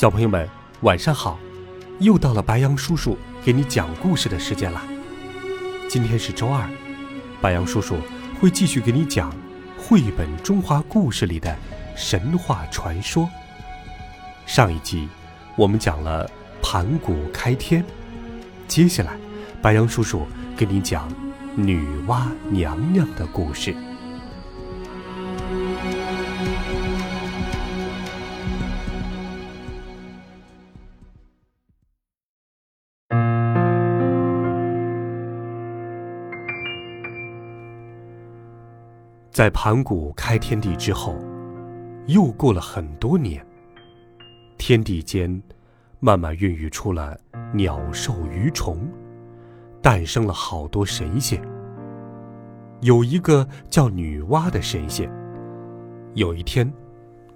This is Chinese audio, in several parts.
小朋友们，晚上好！又到了白羊叔叔给你讲故事的时间了。今天是周二，白羊叔叔会继续给你讲绘本中华故事里的神话传说。上一集我们讲了盘古开天，接下来白羊叔叔给你讲女娲娘娘的故事。在盘古开天地之后，又过了很多年。天地间慢慢孕育出了鸟兽鱼虫，诞生了好多神仙。有一个叫女娲的神仙，有一天，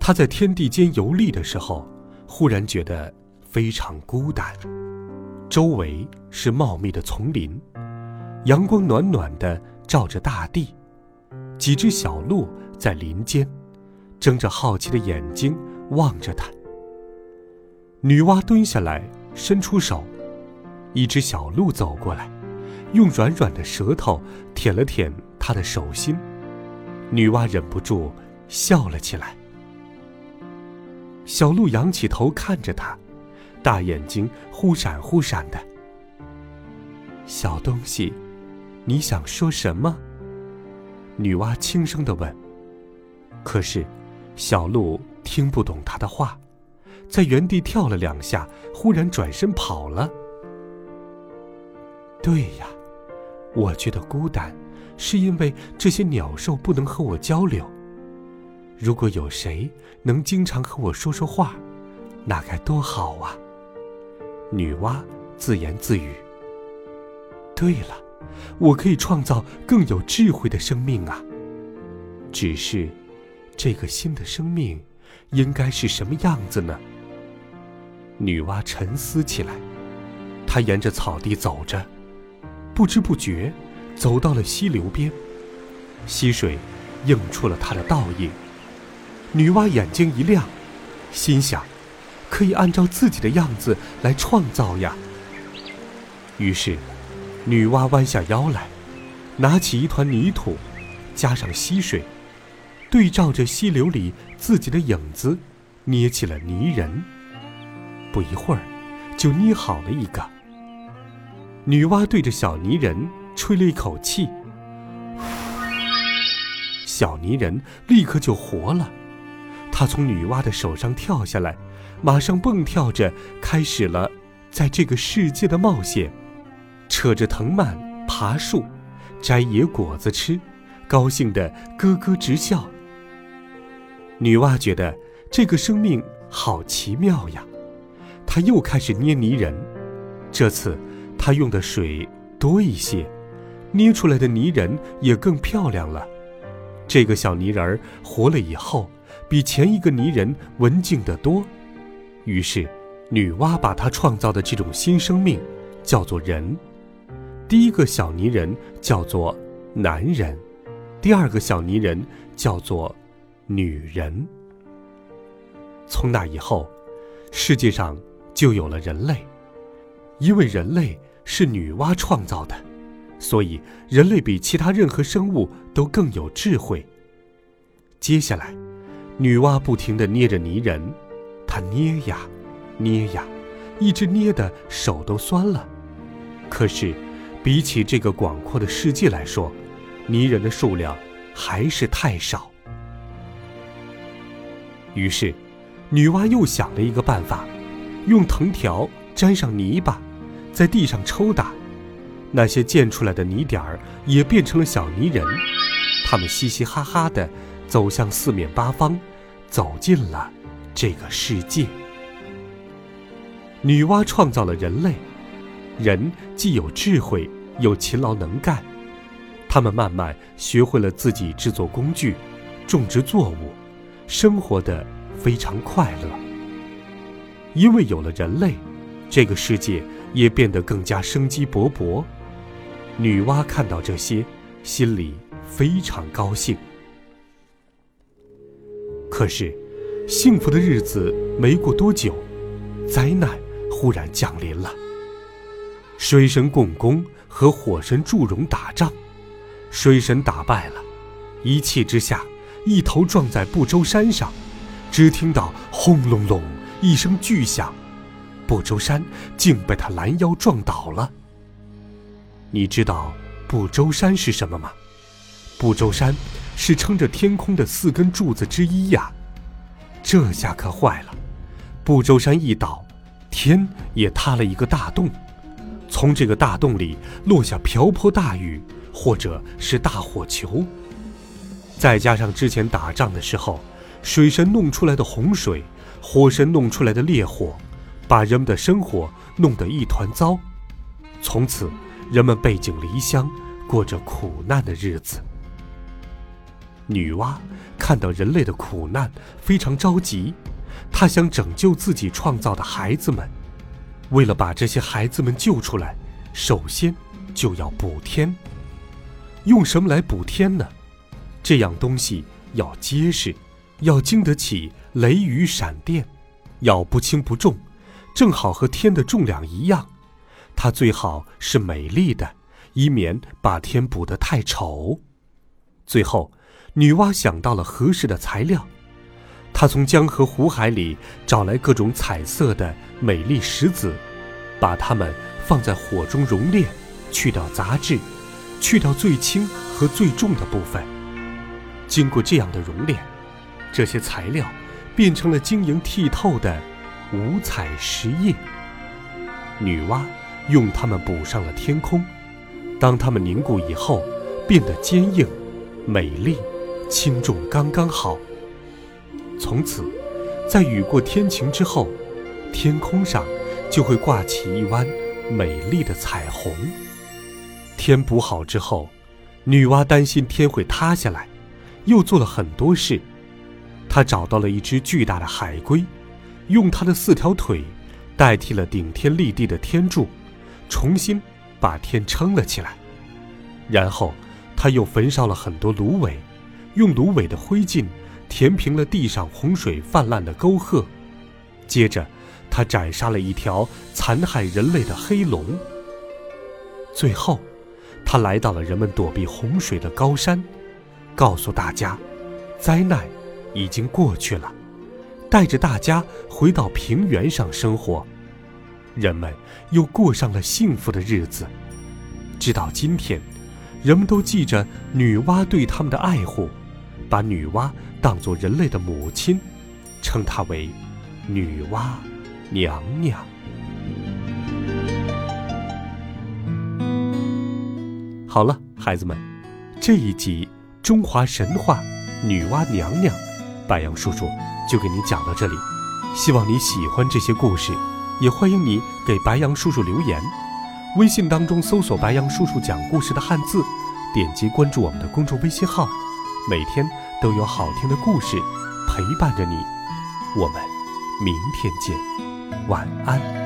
她在天地间游历的时候，忽然觉得非常孤单。周围是茂密的丛林，阳光暖暖的照着大地。几只小鹿在林间，睁着好奇的眼睛望着他。女娲蹲下来，伸出手，一只小鹿走过来，用软软的舌头舔了舔她的手心。女娲忍不住笑了起来。小鹿仰起头看着她，大眼睛忽闪忽闪的。小东西，你想说什么？女娲轻声的问。可是，小鹿听不懂她的话，在原地跳了两下，忽然转身跑了。对呀，我觉得孤单，是因为这些鸟兽不能和我交流。如果有谁能经常和我说说话，那该多好啊！女娲自言自语。对了。我可以创造更有智慧的生命啊！只是，这个新的生命应该是什么样子呢？女娲沉思起来。她沿着草地走着，不知不觉走到了溪流边。溪水映出了她的倒影。女娲眼睛一亮，心想：可以按照自己的样子来创造呀。于是。女娲弯下腰来，拿起一团泥土，加上溪水，对照着溪流里自己的影子，捏起了泥人。不一会儿，就捏好了一个。女娲对着小泥人吹了一口气，小泥人立刻就活了。他从女娲的手上跳下来，马上蹦跳着开始了在这个世界的冒险。扯着藤蔓爬树，摘野果子吃，高兴得咯咯直笑。女娲觉得这个生命好奇妙呀，她又开始捏泥人。这次她用的水多一些，捏出来的泥人也更漂亮了。这个小泥人活了以后，比前一个泥人文静得多。于是，女娲把她创造的这种新生命叫做人。第一个小泥人叫做男人，第二个小泥人叫做女人。从那以后，世界上就有了人类。因为人类是女娲创造的，所以人类比其他任何生物都更有智慧。接下来，女娲不停地捏着泥人，她捏呀，捏呀，一直捏的手都酸了。可是。比起这个广阔的世界来说，泥人的数量还是太少。于是，女娲又想了一个办法，用藤条沾上泥巴，在地上抽打，那些溅出来的泥点儿也变成了小泥人。他们嘻嘻哈哈的走向四面八方，走进了这个世界。女娲创造了人类，人既有智慧，又勤劳能干，他们慢慢学会了自己制作工具，种植作物，生活的非常快乐。因为有了人类，这个世界也变得更加生机勃勃。女娲看到这些，心里非常高兴。可是，幸福的日子没过多久，灾难忽然降临了。水神共工和火神祝融打仗，水神打败了，一气之下，一头撞在不周山上，只听到轰隆隆一声巨响，不周山竟被他拦腰撞倒了。你知道不周山是什么吗？不周山。是撑着天空的四根柱子之一呀，这下可坏了！不周山一倒，天也塌了一个大洞，从这个大洞里落下瓢泼大雨，或者是大火球。再加上之前打仗的时候，水神弄出来的洪水，火神弄出来的烈火，把人们的生活弄得一团糟。从此，人们背井离乡，过着苦难的日子。女娲看到人类的苦难，非常着急。她想拯救自己创造的孩子们。为了把这些孩子们救出来，首先就要补天。用什么来补天呢？这样东西要结实，要经得起雷雨闪电，要不轻不重，正好和天的重量一样。它最好是美丽的，以免把天补得太丑。最后。女娲想到了合适的材料，他从江河湖海里找来各种彩色的美丽石子，把它们放在火中熔炼，去掉杂质，去掉最轻和最重的部分。经过这样的熔炼，这些材料变成了晶莹剔透的五彩石叶。女娲用它们补上了天空，当它们凝固以后，变得坚硬、美丽。轻重刚刚好。从此，在雨过天晴之后，天空上就会挂起一弯美丽的彩虹。天补好之后，女娲担心天会塌下来，又做了很多事。她找到了一只巨大的海龟，用它的四条腿代替了顶天立地的天柱，重新把天撑了起来。然后，她又焚烧了很多芦苇。用芦苇的灰烬填平了地上洪水泛滥的沟壑，接着，他斩杀了一条残害人类的黑龙。最后，他来到了人们躲避洪水的高山，告诉大家，灾难已经过去了，带着大家回到平原上生活，人们又过上了幸福的日子。直到今天，人们都记着女娲对他们的爱护。把女娲当作人类的母亲，称她为女娲娘娘。好了，孩子们，这一集中华神话女娲娘娘，白杨叔叔就给你讲到这里。希望你喜欢这些故事，也欢迎你给白杨叔叔留言。微信当中搜索“白杨叔叔讲故事”的汉字，点击关注我们的公众微信号。每天都有好听的故事陪伴着你，我们明天见，晚安。